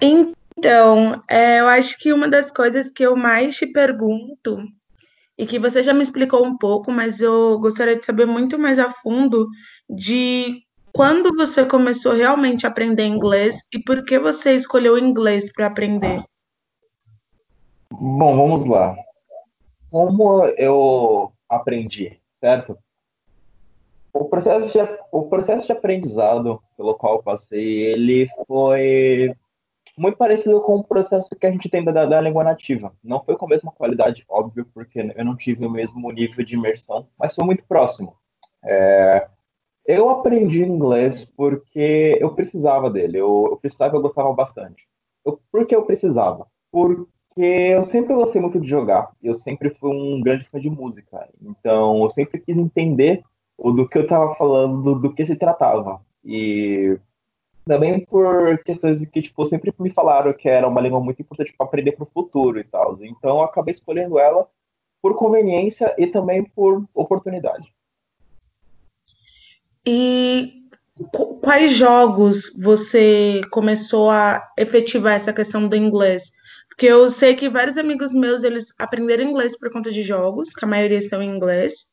Então, é, eu acho que uma das coisas que eu mais te pergunto, e que você já me explicou um pouco, mas eu gostaria de saber muito mais a fundo de quando você começou realmente a aprender inglês e por que você escolheu inglês para aprender? Bom, vamos lá. Como eu aprendi, certo? O processo de, o processo de aprendizado pelo qual passei, ele foi muito parecido com o processo que a gente tem da, da língua nativa. Não foi com a mesma qualidade, óbvio, porque eu não tive o mesmo nível de imersão, mas foi muito próximo. É, eu aprendi inglês porque eu precisava dele, eu, eu precisava, eu gostava bastante. Eu, por que eu precisava? Porque eu sempre gostei muito de jogar, eu sempre fui um grande fã de música, então eu sempre quis entender do que eu estava falando, do, do que se tratava. E também por questões que, tipo, sempre me falaram que era uma língua muito importante para aprender para o futuro e tal. Então eu acabei escolhendo ela por conveniência e também por oportunidade. E quais jogos você começou a efetivar essa questão do inglês? Porque eu sei que vários amigos meus, eles aprenderam inglês por conta de jogos, que a maioria estão em inglês.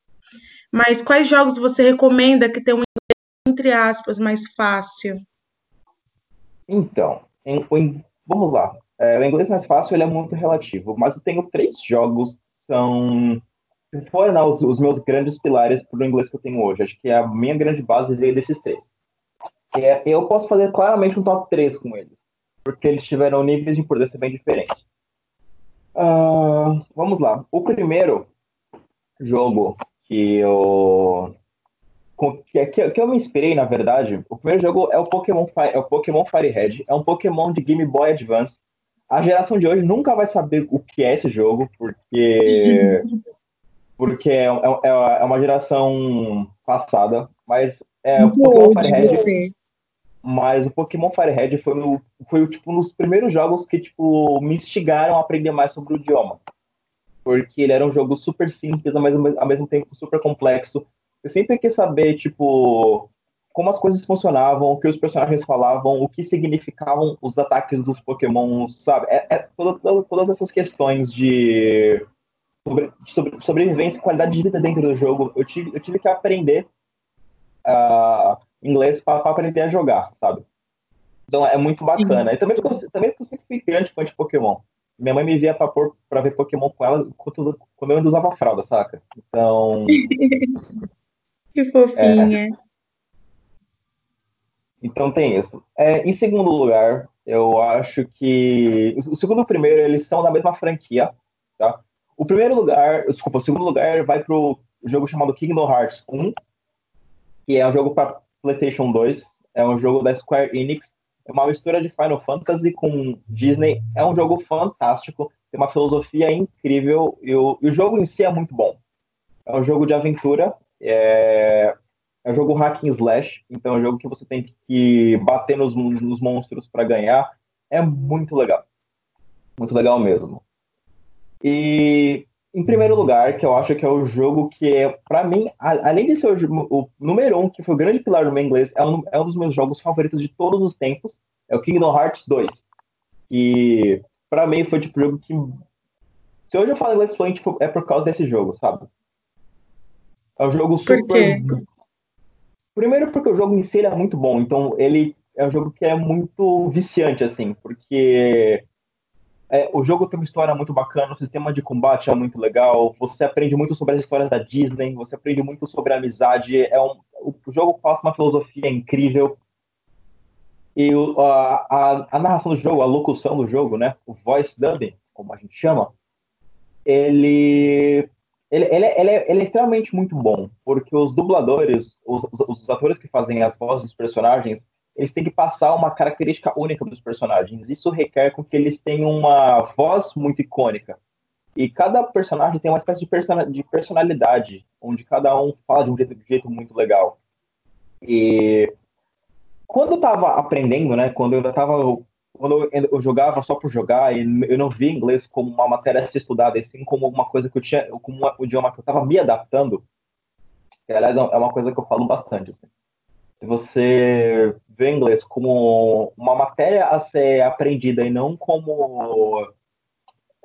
Mas quais jogos você recomenda que tenham um inglês, entre aspas, mais fácil? Então, em, em, vamos lá. É, o inglês mais fácil ele é muito relativo, mas eu tenho três jogos que são foram né, os, os, meus grandes pilares para o inglês que eu tenho hoje. Acho que a minha grande base veio desses três. É, eu posso fazer claramente um top 3 com eles, porque eles tiveram níveis de importância bem diferentes. Uh, vamos lá. O primeiro jogo que eu que, que, que, eu me inspirei, na verdade, o primeiro jogo é o Pokémon Fire, é o Pokémon Firehead, é um Pokémon de Game Boy Advance. A geração de hoje nunca vai saber o que é esse jogo, porque porque é, é, é uma geração passada, mas é, o Pokémon Firehead, mas o Pokémon Firehead foi, no, foi tipo, um dos primeiros jogos que tipo, me instigaram a aprender mais sobre o idioma. Porque ele era um jogo super simples, mesmo, ao mesmo tempo super complexo. Eu sempre quis saber, tipo, como as coisas funcionavam, o que os personagens falavam, o que significavam os ataques dos Pokémon, sabe? É, é toda, todas essas questões de sobre, sobre sobrevivência e qualidade de vida dentro do jogo, eu tive, eu tive que aprender uh, inglês para aprender a jogar, sabe? Então é muito bacana. E também porque, eu, também porque eu sempre fui grande fã de Pokémon. Minha mãe me via pra, pôr, pra ver Pokémon com ela quando eu ainda usava fralda, saca? Então. que fofinha. É... Então tem isso. É, em segundo lugar, eu acho que. O segundo e o primeiro, eles estão na mesma franquia, tá? O primeiro lugar, desculpa, o segundo lugar vai pro jogo chamado Kingdom Hearts 1, que é um jogo para PlayStation 2, é um jogo da Square Enix, é uma mistura de Final Fantasy com Disney, é um jogo fantástico, tem uma filosofia incrível e o, e o jogo em si é muito bom. É um jogo de aventura, é, é um jogo hack and slash, então é um jogo que você tem que bater nos, nos monstros para ganhar. É muito legal. Muito legal mesmo. E em primeiro lugar, que eu acho que é o jogo que é, para mim, além de ser o, o, número um, que foi o grande pilar do meu inglês, é um, é um dos meus jogos favoritos de todos os tempos, é o Kingdom Hearts 2. E para mim foi tipo jogo que. Se hoje eu falo inglês fluente, tipo, é por causa desse jogo, sabe? É um jogo super. Por quê? Primeiro porque o jogo em si é muito bom, então ele é um jogo que é muito viciante, assim, porque é, o jogo tem uma história muito bacana, o sistema de combate é muito legal, você aprende muito sobre as histórias da Disney, você aprende muito sobre a amizade, é um, o, jogo passa uma filosofia incrível. E o, a, a, a, narração do jogo, a locução do jogo, né, o voice dubbing, como a gente chama, ele, ele, ele, ele, é, ele é extremamente muito bom, porque os dubladores, os, os, atores que fazem as vozes dos personagens, eles têm que passar uma característica única dos personagens. Isso requer com que eles tenham uma voz muito icônica. E cada personagem tem uma espécie de, personalidade, onde cada um fala de um jeito, de jeito muito legal. E quando eu estava aprendendo, né, quando eu estava quando eu jogava só por jogar e eu não via inglês como uma matéria a ser estudada, assim como uma coisa que eu tinha, como uma, o idioma que eu estava me adaptando, que aliás é uma coisa que eu falo bastante. Assim. você vê inglês como uma matéria a ser aprendida e não como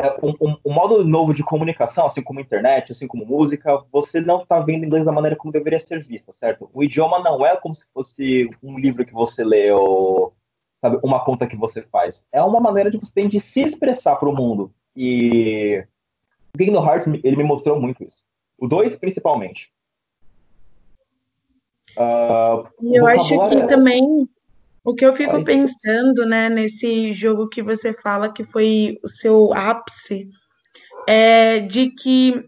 é, um, um, um, modo novo de comunicação, assim como internet, assim como música, você não está vendo inglês da maneira como deveria ser vista, certo? O idioma não é como se fosse um livro que você lê ou sabe, uma conta que você faz. É uma maneira de você ter de se expressar para o mundo. E o Kingdom Hearts ele me mostrou muito isso. O 2 principalmente. Uh, eu acho que é... também o que eu fico Ai. pensando, né, nesse jogo que você fala que foi o seu ápice, é de que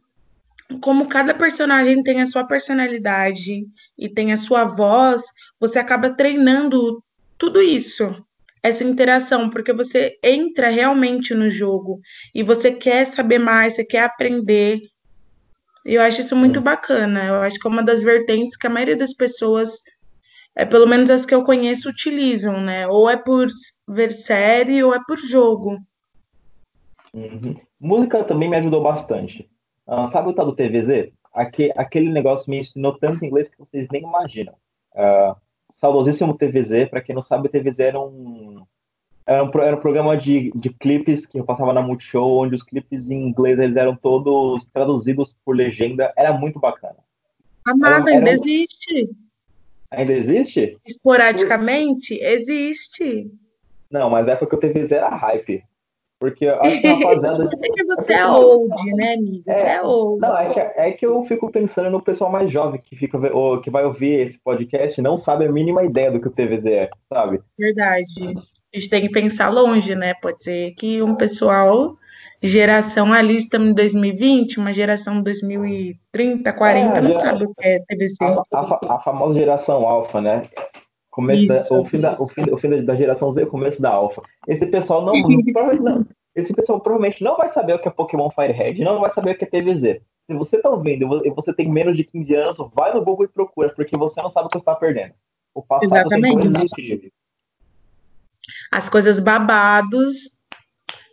como cada personagem tem a sua personalidade e tem a sua voz, você acaba treinando tudo isso, essa interação, porque você entra realmente no jogo e você quer saber mais, você quer aprender. Eu acho isso muito bacana. Eu acho que é uma das vertentes que a maioria das pessoas é pelo menos as que eu conheço utilizam, né? Ou é por ver série ou é por jogo. Uhum. Música também me ajudou bastante. Uh, sabe o tal do TVZ? Aquele, aquele negócio me ensinou tanto inglês que vocês nem imaginam. Uh, saudosíssimo TVZ, para quem não sabe, o TVZ era um, era um, era um programa de, de clipes que eu passava na Multishow, onde os clipes em inglês eles eram todos traduzidos por legenda. Era muito bacana. Amada, ainda um... existe. Ainda existe? Esporadicamente, Por... existe. Não, mas é porque o TVZ era hype. Porque acho que a rapaziada. porque você é old, né, amigo? Você é, é old. Não, é que, é que eu fico pensando no pessoal mais jovem que, fica, ou, que vai ouvir esse podcast não sabe a mínima ideia do que o TVZ é, sabe? Verdade. A gente tem que pensar longe, né? Pode ser que um pessoal geração ali, estamos em 2020, uma geração 2030, 40, é, não sabe o que é TVC. A, a, a famosa geração alfa, né? Começa, o, fim da, o, fim, o fim da geração Z, o começo da alfa. Esse pessoal não, não, esse pessoal provavelmente não vai saber o que é Pokémon Firehead, não vai saber o que é TVZ. Se você tá ouvindo e você tem menos de 15 anos, vai no Google e procura, porque você não sabe o que você está perdendo. O passado Exatamente. tem As coisas babados,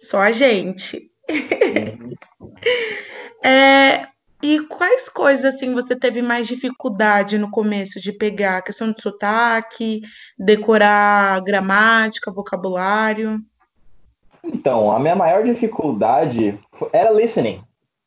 só a gente. é, e quais coisas assim você teve mais dificuldade no começo de pegar? A questão de sotaque, decorar gramática, vocabulário? Então, a minha maior dificuldade era listening.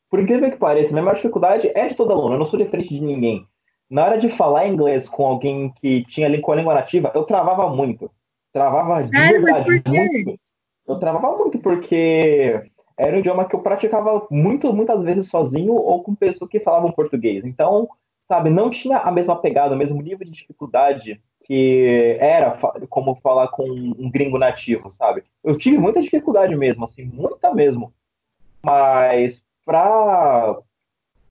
Por incrível que pareça, a minha maior dificuldade é de todo aluno, eu não sou diferente de ninguém. Na hora de falar inglês com alguém que tinha língua, língua nativa, eu travava muito. Travava Sério? de verdade muito. Eu travava muito porque era um idioma que eu praticava muito, muitas vezes sozinho ou com pessoas que falavam português. Então, sabe, não tinha a mesma pegada, o mesmo nível de dificuldade que era como falar com um gringo nativo, sabe? Eu tive muita dificuldade mesmo, assim, muita mesmo. Mas para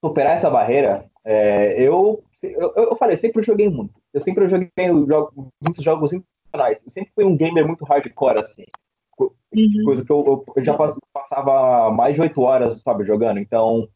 superar essa barreira, é, eu, eu, eu falei, sempre joguei muito. Eu sempre joguei jogo, muitos jogos internacionais. Eu sempre fui um gamer muito hardcore, assim. Uhum. Coisa que eu, eu, já passava mais de oito horas, sabe, jogando. Então,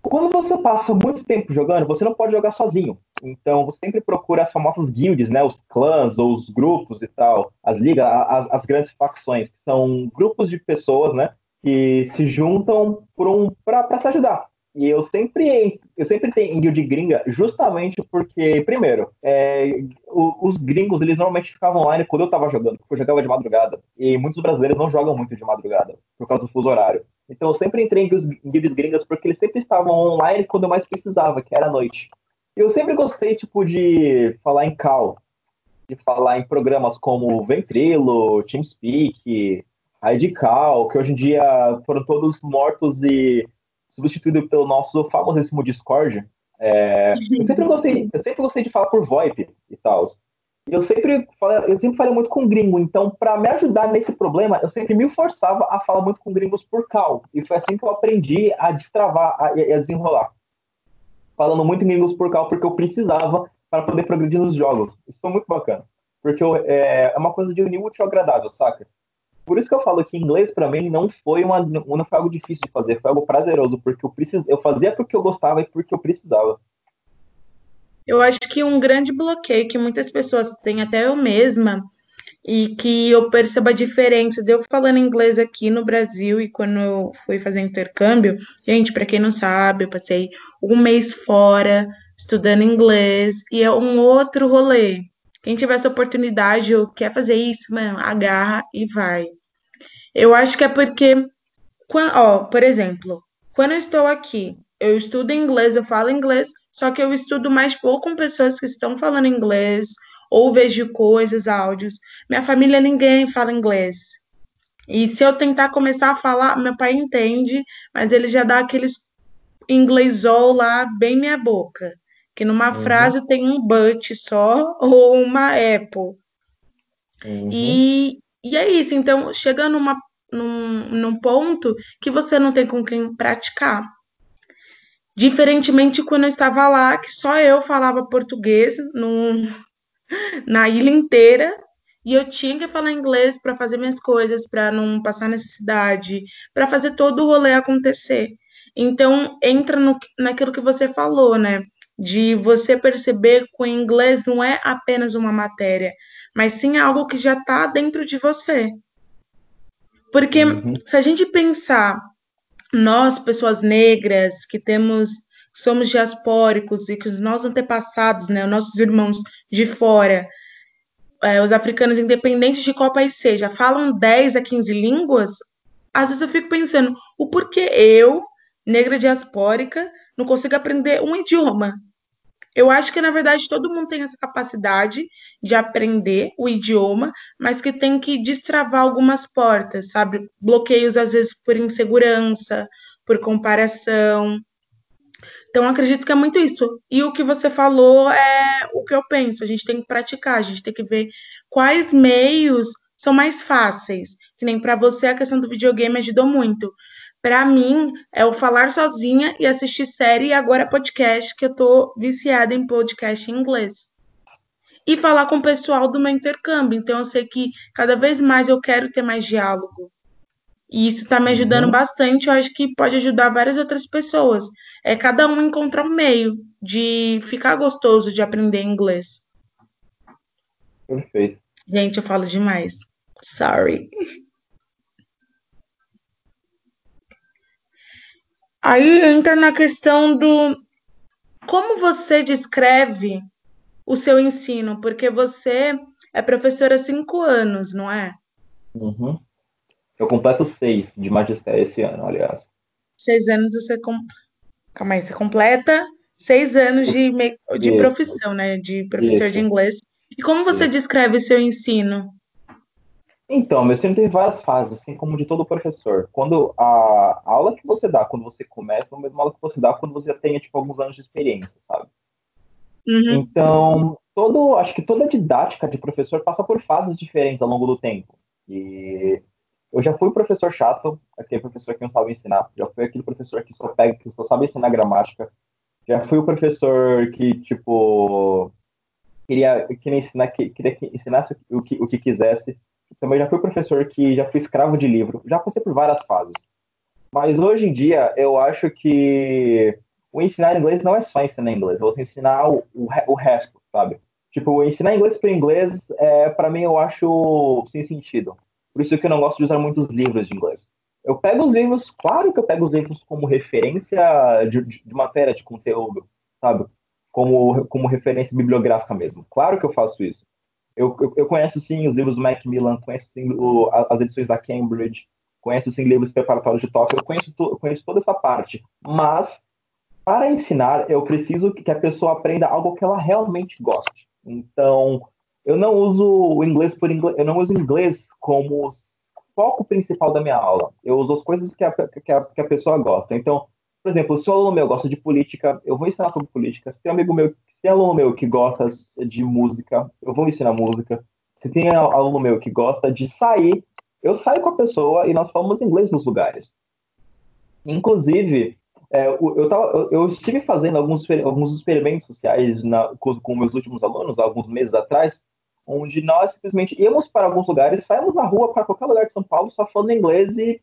quando você passa muito tempo jogando, você não pode jogar sozinho. Então, você sempre procura as famosas guilds, né? Os clãs ou os grupos e tal. As ligas, as, as grandes facções, que são grupos de pessoas, né? Que se juntam por um, para se ajudar. E eu sempre, eu sempre tenho guild gringa justamente porque, primeiro, é, os gringos, eles normalmente ficavam online quando eu tava jogando, porque eu jogava de madrugada. E muitos brasileiros não jogam muito de madrugada, por causa do fuso horário. Então eu sempre entrei em guilds gringas porque eles sempre estavam online quando eu mais precisava, que era à noite. Eu sempre gostei, tipo, de falar em call, de falar em programas como Ventrilo, TeamSpeak, Radical, que hoje em dia foram todos mortos e substituído pelo nosso famosíssimo Discord. É, eu sempre gostei, eu sempre gostei de falar por VoIP e tal. Eu sempre falei, eu sempre falei muito com gringo, então para me ajudar nesse problema, eu sempre me forçava a falar muito com gringos por cal. E foi assim que eu aprendi a destravar a, a desenrolar. Falando muito em gringos por cal porque eu precisava para poder progredir nos jogos. Isso foi muito bacana. Porque eu, é, é uma coisa de unir útil agradável, saca? Por isso que eu falo que inglês para mim não foi uma não foi algo difícil de fazer, foi algo prazeroso, porque eu precis, eu fazia porque eu gostava e porque eu precisava. Eu acho que um grande bloqueio que muitas pessoas têm, até eu mesma, e que eu percebo a diferença de eu falando inglês aqui no Brasil e quando eu fui fazer intercâmbio. Gente, para quem não sabe, eu passei um mês fora estudando inglês e é um outro rolê. Quem tiver essa oportunidade ou quer fazer isso, mano, agarra e vai. Eu acho que é porque, ó, por exemplo, quando eu estou aqui, eu estudo inglês, eu falo inglês, só que eu estudo mais pouco com pessoas que estão falando inglês, ou vejo coisas, áudios. Minha família, ninguém fala inglês. E se eu tentar começar a falar, meu pai entende, mas ele já dá aqueles inglêsol lá bem minha boca. Que numa uhum. frase tem um but só ou uma apple. Uhum. E, e é isso. Então, chega numa, num, num ponto que você não tem com quem praticar. Diferentemente quando eu estava lá, que só eu falava português no, na ilha inteira, e eu tinha que falar inglês para fazer minhas coisas, para não passar necessidade, para fazer todo o rolê acontecer. Então, entra no, naquilo que você falou, né? De você perceber que o inglês não é apenas uma matéria, mas sim algo que já está dentro de você. Porque uhum. se a gente pensar, nós, pessoas negras, que temos, somos diaspóricos e que os nossos antepassados, né, os nossos irmãos de fora, é, os africanos, independentes de qual país seja, falam 10 a 15 línguas, às vezes eu fico pensando, o porquê eu, negra diaspórica, não consigo aprender um idioma? Eu acho que, na verdade, todo mundo tem essa capacidade de aprender o idioma, mas que tem que destravar algumas portas, sabe? Bloqueios, às vezes, por insegurança, por comparação. Então, acredito que é muito isso. E o que você falou é o que eu penso. A gente tem que praticar, a gente tem que ver quais meios são mais fáceis. Que nem para você a questão do videogame ajudou muito. Para mim, é o falar sozinha e assistir série e agora podcast, que eu tô viciada em podcast em inglês. E falar com o pessoal do meu intercâmbio. Então, eu sei que cada vez mais eu quero ter mais diálogo. E isso está me ajudando uhum. bastante. Eu acho que pode ajudar várias outras pessoas. É cada um encontrar um meio de ficar gostoso de aprender inglês. Perfeito. Gente, eu falo demais. Sorry. Aí entra na questão do como você descreve o seu ensino, porque você é professora há cinco anos, não é? Uhum. Eu completo seis de magistério esse ano, aliás. Seis anos você. Com... Calma aí, você completa seis anos de, de profissão, né? De professor Isso. de inglês. E como você Isso. descreve o seu ensino? Então, meu ensino tem várias fases, assim como de todo professor. Quando a, a, aula que você dá quando você começa, é a mesma aula que você dá quando você já tem, tipo, alguns anos de experiência, sabe? Uhum. Então, todo, acho que toda didática de professor passa por fases diferentes ao longo do tempo. E eu já fui professor chato, aquele professor que não sabe ensinar, já fui aquele professor que só pega, que só sabe ensinar gramática, já fui o professor que, tipo, queria, queria ensinar, queria que ensinasse o que, o que quisesse, também já fui professor que já fui escravo de livro, já passei por várias fases. Mas hoje em dia, eu acho que o ensinar inglês não é só ensinar inglês, é você ensinar o, o, o resto, sabe? Tipo, ensinar inglês para inglês, é, para mim, eu acho sem sentido. Por isso que eu não gosto de usar muitos livros de inglês. Eu pego os livros, claro que eu pego os livros como referência de, de, de matéria, de conteúdo, sabe? Como, como referência bibliográfica mesmo. Claro que eu faço isso. Eu, eu, eu, conheço sim os livros do Macmillan, conheço sim o, as edições da Cambridge, conheço sim livros preparatórios de TOEFL, eu conheço, eu conheço toda essa parte. Mas, para ensinar, eu preciso que a pessoa aprenda algo que ela realmente goste. Então, eu não uso o inglês por inglês, eu não uso inglês como foco principal da minha aula. Eu uso as coisas que a, que a, que a pessoa gosta. Então, por exemplo, se o aluno meu gosta de política, eu vou ensinar sobre política. Se tem um amigo meu, se tem aluno meu que gosta de música, eu vou ensinar música. Se tem aluno meu que gosta de sair, eu saio com a pessoa e nós falamos inglês nos lugares. Inclusive, é, eu, tava, eu, estive fazendo alguns, alguns experimentos sociais na, com, com meus últimos alunos, alguns meses atrás, onde nós simplesmente íamos para alguns lugares, saímos na rua para qualquer lugar de São Paulo só falando inglês e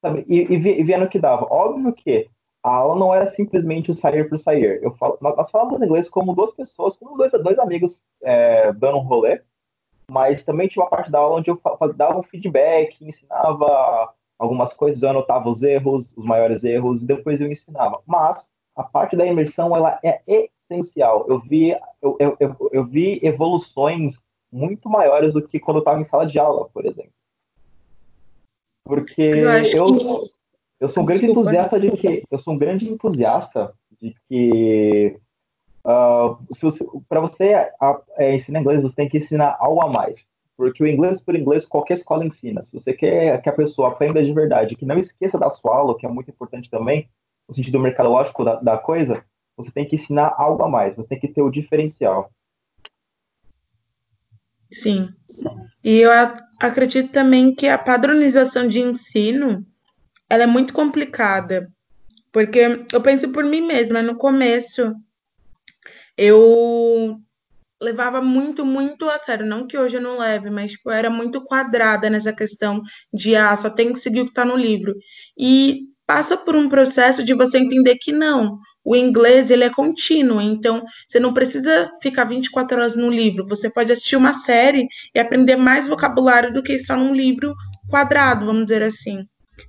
sabe? E, e, e vendo que dava. Óbvio que a aula não era simplesmente sair por sair. Eu falo, nós falávamos inglês como duas pessoas, como dois, dois amigos é, dando um rolê, mas também tinha uma parte da aula onde eu dava um feedback, ensinava algumas coisas, eu anotava os erros, os maiores erros, e depois eu ensinava. Mas a parte da imersão ela é essencial. Eu vi, eu, eu, eu, eu vi evoluções muito maiores do que quando eu estava em sala de aula, por exemplo. Porque Eu eu, que. eu sou um grande Desculpa. entusiasta de que eu sou um grande entusiasta de que uh, você, para você a, é, ensinar inglês, você tem que ensinar algo a mais. Porque o inglês por inglês qualquer escola ensina. Se você quer que a pessoa aprenda de verdade, que não esqueça da sua aula, que é muito importante também, no sentido mercadológico da, da coisa, você tem que ensinar algo a mais, você tem que ter o diferencial. Sim. E eu acredito também que a padronização de ensino, ela é muito complicada, porque eu penso por mim mesma, no começo eu levava muito, muito a sério, não que hoje eu não leve, mas tipo, eu era muito quadrada nessa questão de ah, só tem que seguir o que está no livro. E passa por um processo de você entender que não, o inglês ele é contínuo, então você não precisa ficar 24 horas no livro, você pode assistir uma série e aprender mais vocabulário do que está num livro quadrado, vamos dizer assim.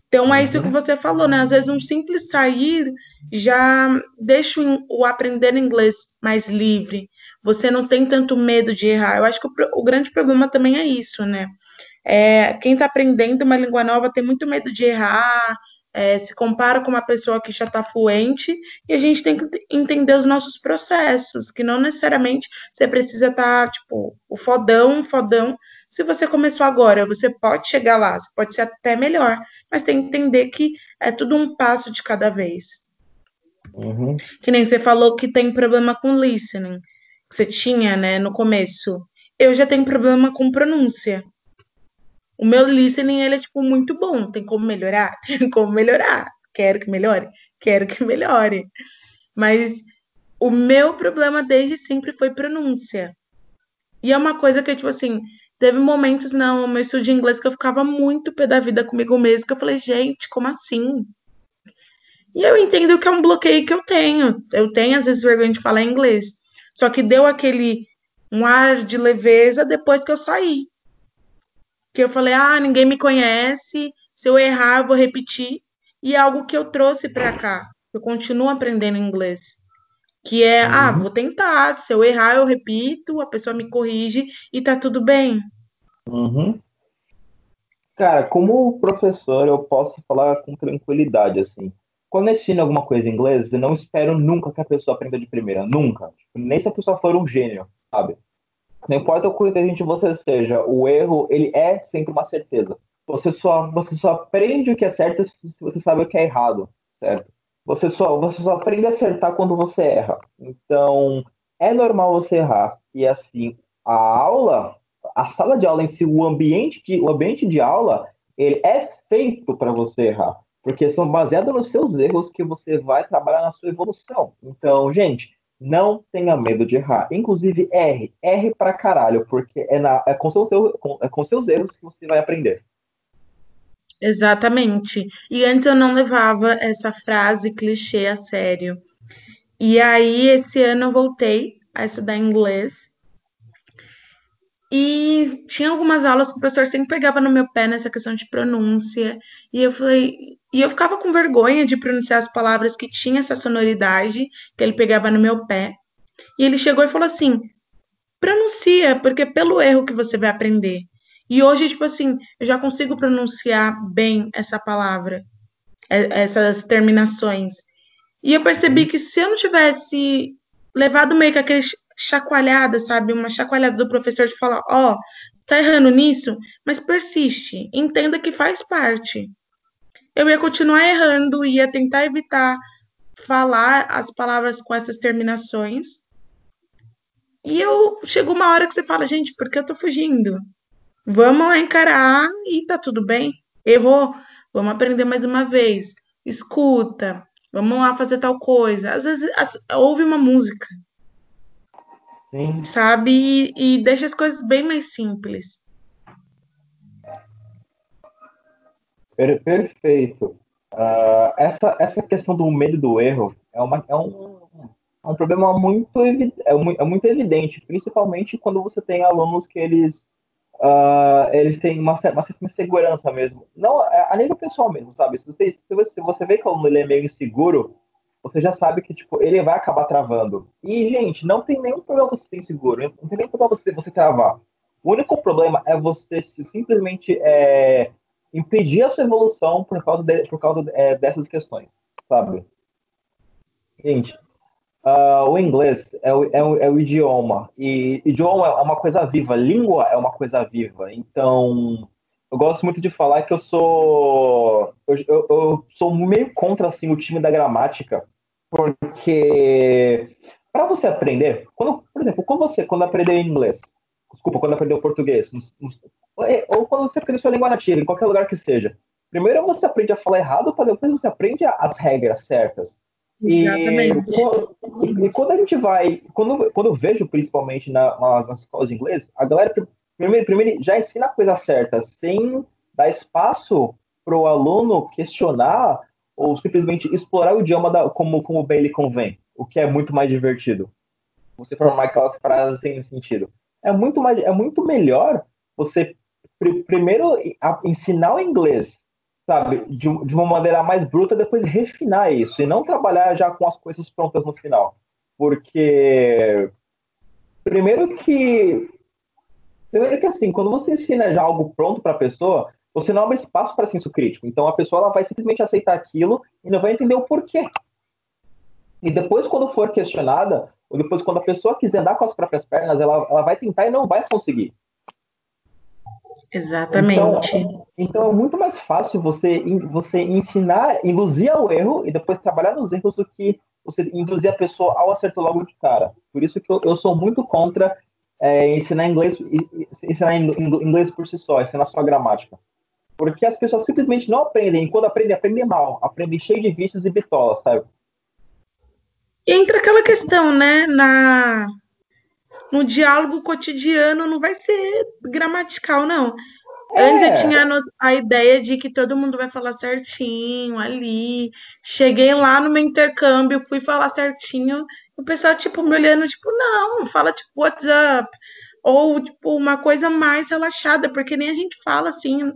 Então é isso que Uhum, você falou, né? Às vezes um simples sair já deixa o, aprender inglês mais livre. Você não tem tanto medo de errar. Eu acho que o, o grande problema também é isso, né? É, quem está aprendendo uma língua nova tem muito medo de errar, é, se compara com uma pessoa que já está fluente, e a gente tem que entender os nossos processos, que não necessariamente você precisa estar, tipo, o fodão, fodão. Se você começou agora, você pode chegar lá, você pode ser até melhor, mas tem que entender que é tudo um passo de cada vez. uhum, Que nem você falou que tem problema com listening, que você tinha, né, no começo. Eu já tenho problema com pronúncia. O meu listening, ele é, tipo, muito bom. Tem como melhorar? Tem como melhorar. Quero que melhore? Quero que melhore. Mas o meu problema desde sempre foi pronúncia. E é uma coisa que, tipo assim, teve momentos no meu estudo de inglês que eu ficava muito pé da vida comigo mesmo, que eu falei, gente, como assim? E eu entendo que é um bloqueio que eu tenho. Eu tenho, às vezes, vergonha de falar inglês. Só que deu aquele um ar de leveza depois que eu saí. Que eu falei, ah, ninguém me conhece, se eu errar, eu vou repetir. E é algo que eu trouxe para cá. Eu continuo aprendendo inglês. Que é, ah, uhum, vou tentar. Se eu errar, eu repito, a pessoa me corrige e tá tudo bem. uhum. Cara, como professor, eu posso falar com tranquilidade, assim. Quando eu ensino alguma coisa em inglês, eu não espero nunca que a pessoa aprenda de primeira. Nunca. Tipo, Nem se a pessoa for um gênio, sabe? Não importa o quão inteligente você seja, o erro, ele é sempre uma certeza. Você só, você só aprende o que é certo se você sabe o que é errado, certo? Você só, você só aprende a acertar quando você erra. Então, é normal você errar. E assim, a aula, a sala de aula em si, o ambiente de, o ambiente de aula, ele é feito para você errar. Porque são baseados nos seus erros que você vai trabalhar na sua evolução. Então, gente, não tenha medo de errar. Inclusive, erre. Erre pra caralho, porque é, na, é, com seus, com, é com seus erros que você vai aprender. Exatamente. E antes eu não levava essa frase clichê a sério. E aí, esse ano eu voltei a estudar inglês. E tinha algumas aulas que o professor sempre pegava no meu pé nessa questão de pronúncia. E eu falei, e eu ficava com vergonha de pronunciar as palavras que tinha essa sonoridade, que ele pegava no meu pé. E ele chegou e falou assim: pronuncia, porque é pelo erro que você vai aprender. E hoje, tipo assim, eu já consigo pronunciar bem essa palavra, e- essas terminações. E eu percebi Uhum, que se eu não tivesse levado meio que aquele ch- chacoalhada, sabe? Uma chacoalhada do professor de falar, ó, tá errando nisso, mas persiste, entenda que faz parte. Eu ia continuar errando, ia tentar evitar falar as palavras com essas terminações. E eu chegou uma hora que você fala, gente, por que eu tô fugindo? Vamos lá encarar e tá tudo bem. Errou, vamos aprender mais uma vez. Escuta, vamos lá fazer tal coisa. Às vezes as- ouve uma música, sim, sabe? E, e deixa as coisas bem mais simples. Per- perfeito. Ah, essa, essa questão do medo do erro é, uma, é, um, é um problema muito, é, mu- é muito evidente, principalmente quando você tem alunos que eles, ah, eles têm uma, uma certa insegurança mesmo. Não, a a nível pessoal mesmo, sabe? Se você, se você, você vê que o aluno ele é meio inseguro, você já sabe que tipo, ele vai acabar travando. E, gente, não tem nenhum problema você ser seguro, não tem nenhum problema você, você travar. O único problema é você simplesmente é, impedir a sua evolução por causa, de, por causa é, dessas questões, sabe? Gente, uh, o inglês é o, é, o, é o, idioma, e idioma é uma coisa viva, língua é uma coisa viva. Então, eu gosto muito de falar que eu sou eu, eu, eu sou meio contra assim o time da gramática, porque para você aprender, quando, por exemplo, quando você quando aprender inglês, desculpa, quando aprender o português, é, ou quando você aprende sua língua nativa, em qualquer lugar que seja, primeiro você aprende a falar errado, para depois você aprende as regras certas. Exatamente. E, e, quando a gente vai, quando, quando eu vejo principalmente na, na, nas escolas de inglês, a galera primeiro, primeiro já ensina a coisa certa, sem dar espaço para o aluno questionar ou simplesmente explorar o idioma da, como, como bem lhe convém, o que é muito mais divertido. Você formar aquelas frases sem sentido. É muito, mais, é muito melhor você pr primeiro ensinar o inglês, sabe, de, de uma maneira mais bruta, depois refinar isso, e não trabalhar já com as coisas prontas no final. Porque, primeiro que Primeiro que assim, quando você ensina já algo pronto para a pessoa, você não abre espaço para senso crítico. Então a pessoa ela vai simplesmente aceitar aquilo e não vai entender o porquê. E depois, quando for questionada, ou depois, quando a pessoa quiser andar com as próprias pernas, ela, ela vai tentar e não vai conseguir. Exatamente. Então, então é muito mais fácil você, você ensinar, induzir ao erro e depois trabalhar nos erros do que você induzir a pessoa ao acerto logo de cara. Por isso que eu, eu sou muito contra é, ensinar inglês, ensinar inglês por si só, ensinar sua gramática. Porque as pessoas simplesmente não aprendem. E quando aprendem, aprendem mal. Aprendem cheio de vícios e bitolas, sabe? Entra aquela questão, né? Na... No diálogo cotidiano não vai ser gramatical, não. É. Antes eu tinha a ideia de que todo mundo vai falar certinho ali. Cheguei lá no meu intercâmbio, fui falar certinho o pessoal, tipo, me olhando, tipo, não, fala, tipo, what's up? Ou, tipo, uma coisa mais relaxada, porque nem a gente fala assim,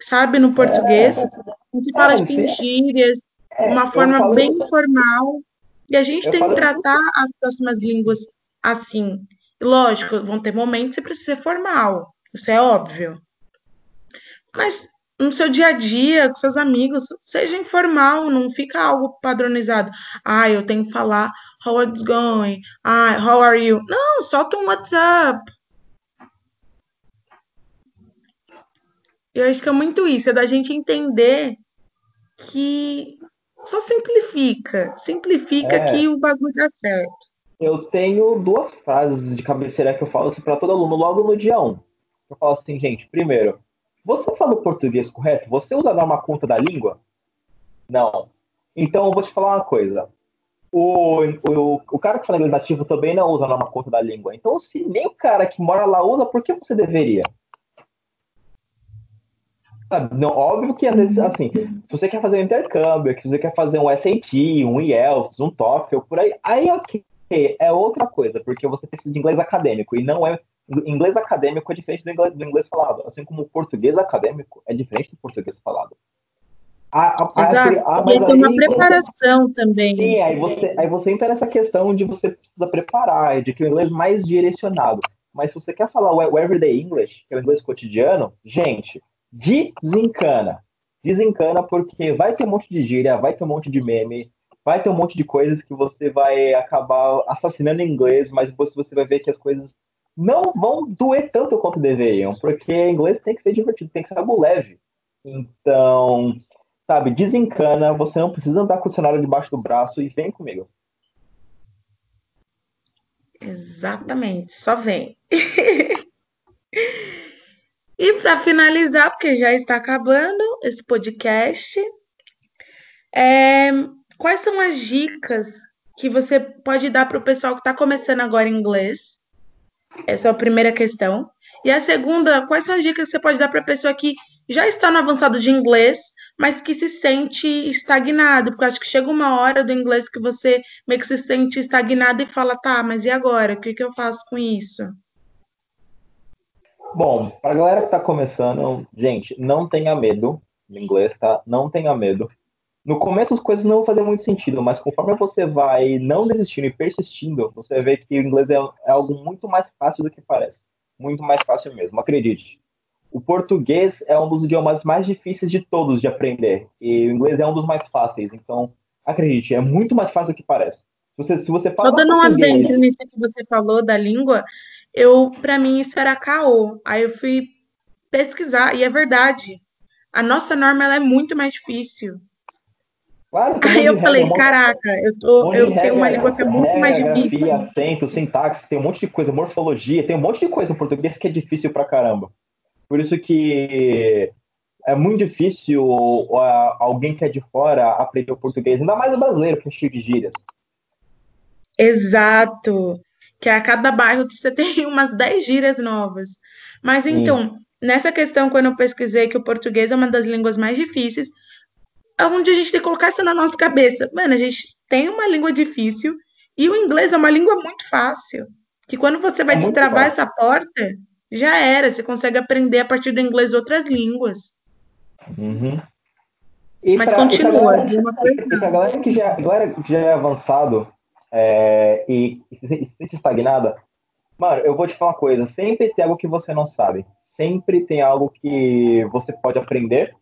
sabe, no português. É, a gente fala, é, em gírias, é, uma forma bem informal. E a gente tem que tratar as próximas línguas assim. Lógico, vão ter momentos que precisa ser formal, isso é óbvio. Mas no seu dia a dia, com seus amigos, seja informal, não fica algo padronizado. Ah, eu tenho que falar how it's going, ah, how are you? Não, solta um WhatsApp. Eu acho que é muito isso, é da gente entender que só simplifica, simplifica é. que o bagulho dá certo. Eu tenho duas frases de cabeceira que eu falo assim para todo aluno logo no dia 1. Eu falo assim, gente, primeiro, você fala o português correto? Você usa a norma culta da língua? Não. Então, eu vou te falar uma coisa. O, o, o cara que fala inglês também não usa a norma culta da língua. Então, se nem o cara que mora lá usa, por que você deveria? Não, óbvio que às vezes, assim, se você quer fazer um intercâmbio, se você quer fazer um SAT, um IELTS, um TOEFL, por aí, aí ok, é outra coisa, porque você precisa de inglês acadêmico e não é inglês acadêmico é diferente do inglês, do inglês, falado, assim como o português acadêmico é diferente do português falado. A, a, Exato, a, a, tem uma preparação também. Sim, aí você, aí você entra nessa questão de você precisa preparar, de que o inglês mais direcionado. Mas se você quer falar o everyday English, que é o inglês cotidiano, gente, desencana. Desencana porque vai ter um monte de gíria, vai ter um monte de meme, vai ter um monte de coisas que você vai acabar assassinando em inglês, mas depois você vai ver que as coisas não vão doer tanto quanto deveriam, porque inglês tem que ser divertido, tem que ser algo leve. Então, sabe, desencana, você não precisa andar com o dicionário debaixo do braço e vem comigo. Exatamente, só vem. e para finalizar, porque já está acabando esse podcast, é, quais são as dicas que você pode dar para o pessoal que está começando agora inglês essa é a primeira questão. E a segunda, quais são as dicas que você pode dar para a pessoa que já está no avançado de inglês, mas que se sente estagnado? Porque acho que chega uma hora do inglês que você meio que se sente estagnado e fala, tá, mas e agora? O que, que eu faço com isso? Bom, para a galera que está começando, gente, não tenha medo de inglês, tá? Não tenha medo. No começo as coisas não vão fazer muito sentido, mas conforme você vai não desistindo e persistindo, você ver que o inglês é, é algo muito mais fácil do que parece. Muito mais fácil mesmo, acredite. O português é um dos idiomas mais difíceis de todos de aprender, e o inglês é um dos mais fáceis, então acredite, é muito mais fácil do que parece. Se você, se você Só dando um adendo nisso que você falou da língua, eu, para mim, isso era caô. Aí eu fui pesquisar, e é verdade. A nossa norma ela é muito mais difícil. Claro, Aí eu falei, regra, caraca, eu, tô, eu sei uma língua que é muito regra, mais difícil. Grafia, acento, sintaxe, tem um monte de coisa, morfologia, tem um monte de coisa no português que é difícil pra caramba. Por isso que é muito difícil alguém que é de fora aprender o português, ainda mais o brasileiro, que é cheio de gírias. Exato. Que a cada bairro você tem umas 10 gírias novas. Mas então, Sim. nessa questão, quando eu pesquisei que o português é uma das línguas mais difíceis, onde a gente tem que colocar isso na nossa cabeça. Mano, a gente tem uma língua difícil e o inglês é uma língua muito fácil. Que quando você vai é destravar essa porta, já era. Você consegue aprender a partir do inglês outras línguas. Uhum. Mas pra, continua. E pra galera, que já, galera que já é avançado é, e, e se sente estagnada, mano, eu vou te falar uma coisa. Sempre tem algo que você não sabe. Sempre tem algo que você pode aprender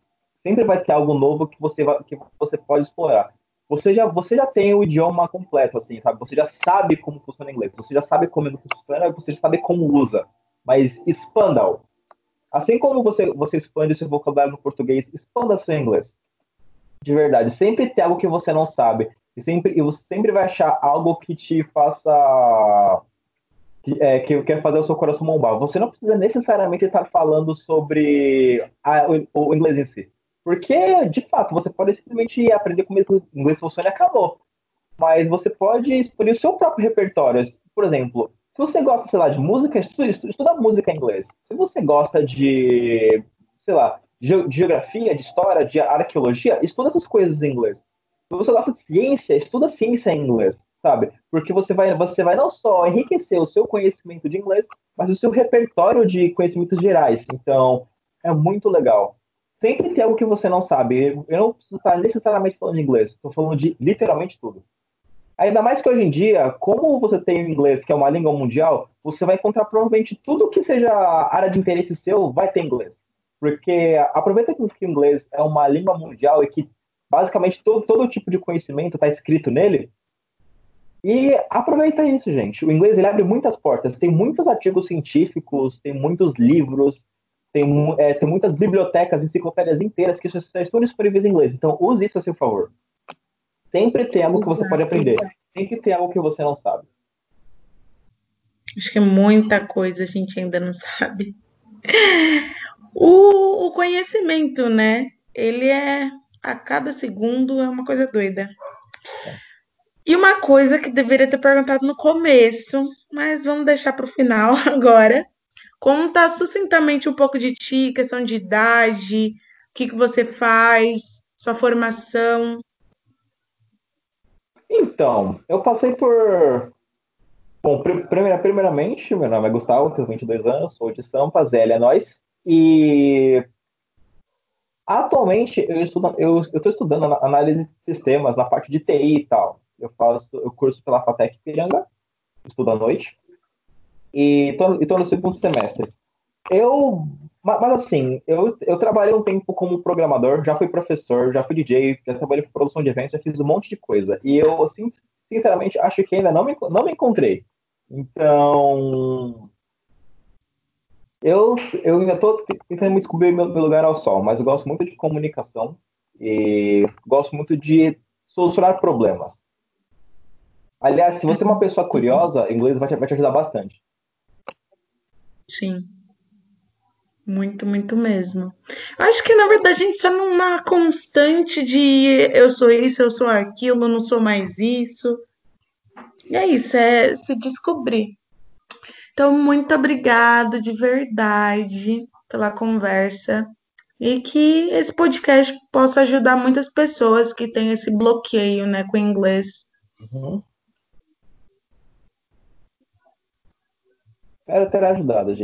sempre vai ter algo novo que você, vai, que você pode explorar. Você já, você já tem o idioma completo, assim, sabe? Você já sabe como funciona o inglês, você já sabe como ele funciona, você já sabe como usa. Mas expanda-o. Assim como você, você expande seu vocabulário no português, expanda seu inglês. De verdade. Sempre tem algo que você não sabe. E, sempre, e você sempre vai achar algo que te faça que, é, que quer fazer o seu coração bombar. Você não precisa necessariamente estar falando sobre a, o, o, inglês em si. Porque, de fato, você pode simplesmente aprender como o inglês funciona e acabou. Mas você pode escolher o seu próprio repertório. Por exemplo, se você gosta, sei lá, de música, estuda, estuda música em inglês. Se você gosta de, sei lá, de geografia, de história, de arqueologia, estuda essas coisas em inglês. Se você gosta de ciência, estuda ciência em inglês, sabe? Porque você vai, você vai não só enriquecer o seu conhecimento de inglês, mas o seu repertório de conhecimentos gerais. Então, é muito legal sempre tem algo que você não sabe. Eu não preciso estar necessariamente falando inglês, estou falando de literalmente tudo. Ainda mais que hoje em dia, como você tem o inglês, que é uma língua mundial, você vai encontrar provavelmente tudo que seja área de interesse seu vai ter inglês. Porque aproveita que o inglês é uma língua mundial e que basicamente todo, todo tipo de conhecimento está escrito nele. E aproveita isso, gente. O inglês ele abre muitas portas. Tem muitos artigos científicos, tem muitos livros, tem, é, tem muitas bibliotecas, enciclopédias inteiras que estão disponíveis em inglês. Então, use isso a seu favor. Sempre tem algo que você pode aprender. Sempre tem algo que você não sabe. Acho que muita coisa a gente ainda não sabe. O, o conhecimento, né? Ele é a cada segundo é uma coisa doida. E uma coisa que deveria ter perguntado no começo, mas vamos deixar para o final agora. Conta sucintamente um pouco de ti, questão de idade, o que, que você faz, sua formação. Então, eu passei por. Bom, primeira, primeiramente, meu nome é Gustavo, tenho 22 anos, sou de Sampa, Zélia, é nós. E atualmente eu estou eu, eu estudando análise de sistemas na parte de TI e tal. Eu faço o curso pela FATEC Piranga, estudo à noite e estou no segundo semestre. Eu, mas assim, eu, eu trabalhei um tempo como programador, já fui professor, já fui DJ, já trabalhei com produção de eventos, já fiz um monte de coisa. E eu, assim, sinceramente, acho que ainda não me, não me encontrei. Então, eu, eu ainda estou tentando descobrir meu, meu lugar ao sol, mas eu gosto muito de comunicação e gosto muito de solucionar problemas. Aliás, se você é uma pessoa curiosa, inglês vai te, vai te ajudar bastante. Sim. Muito, muito mesmo. Acho que na verdade a gente está numa constante de eu sou isso, eu sou aquilo, não sou mais isso. E é isso, é se descobrir. Então, muito obrigada de verdade pela conversa e que esse podcast possa ajudar muitas pessoas que têm esse bloqueio, né, com o inglês. Uhum. Espero ter ajudado, gente.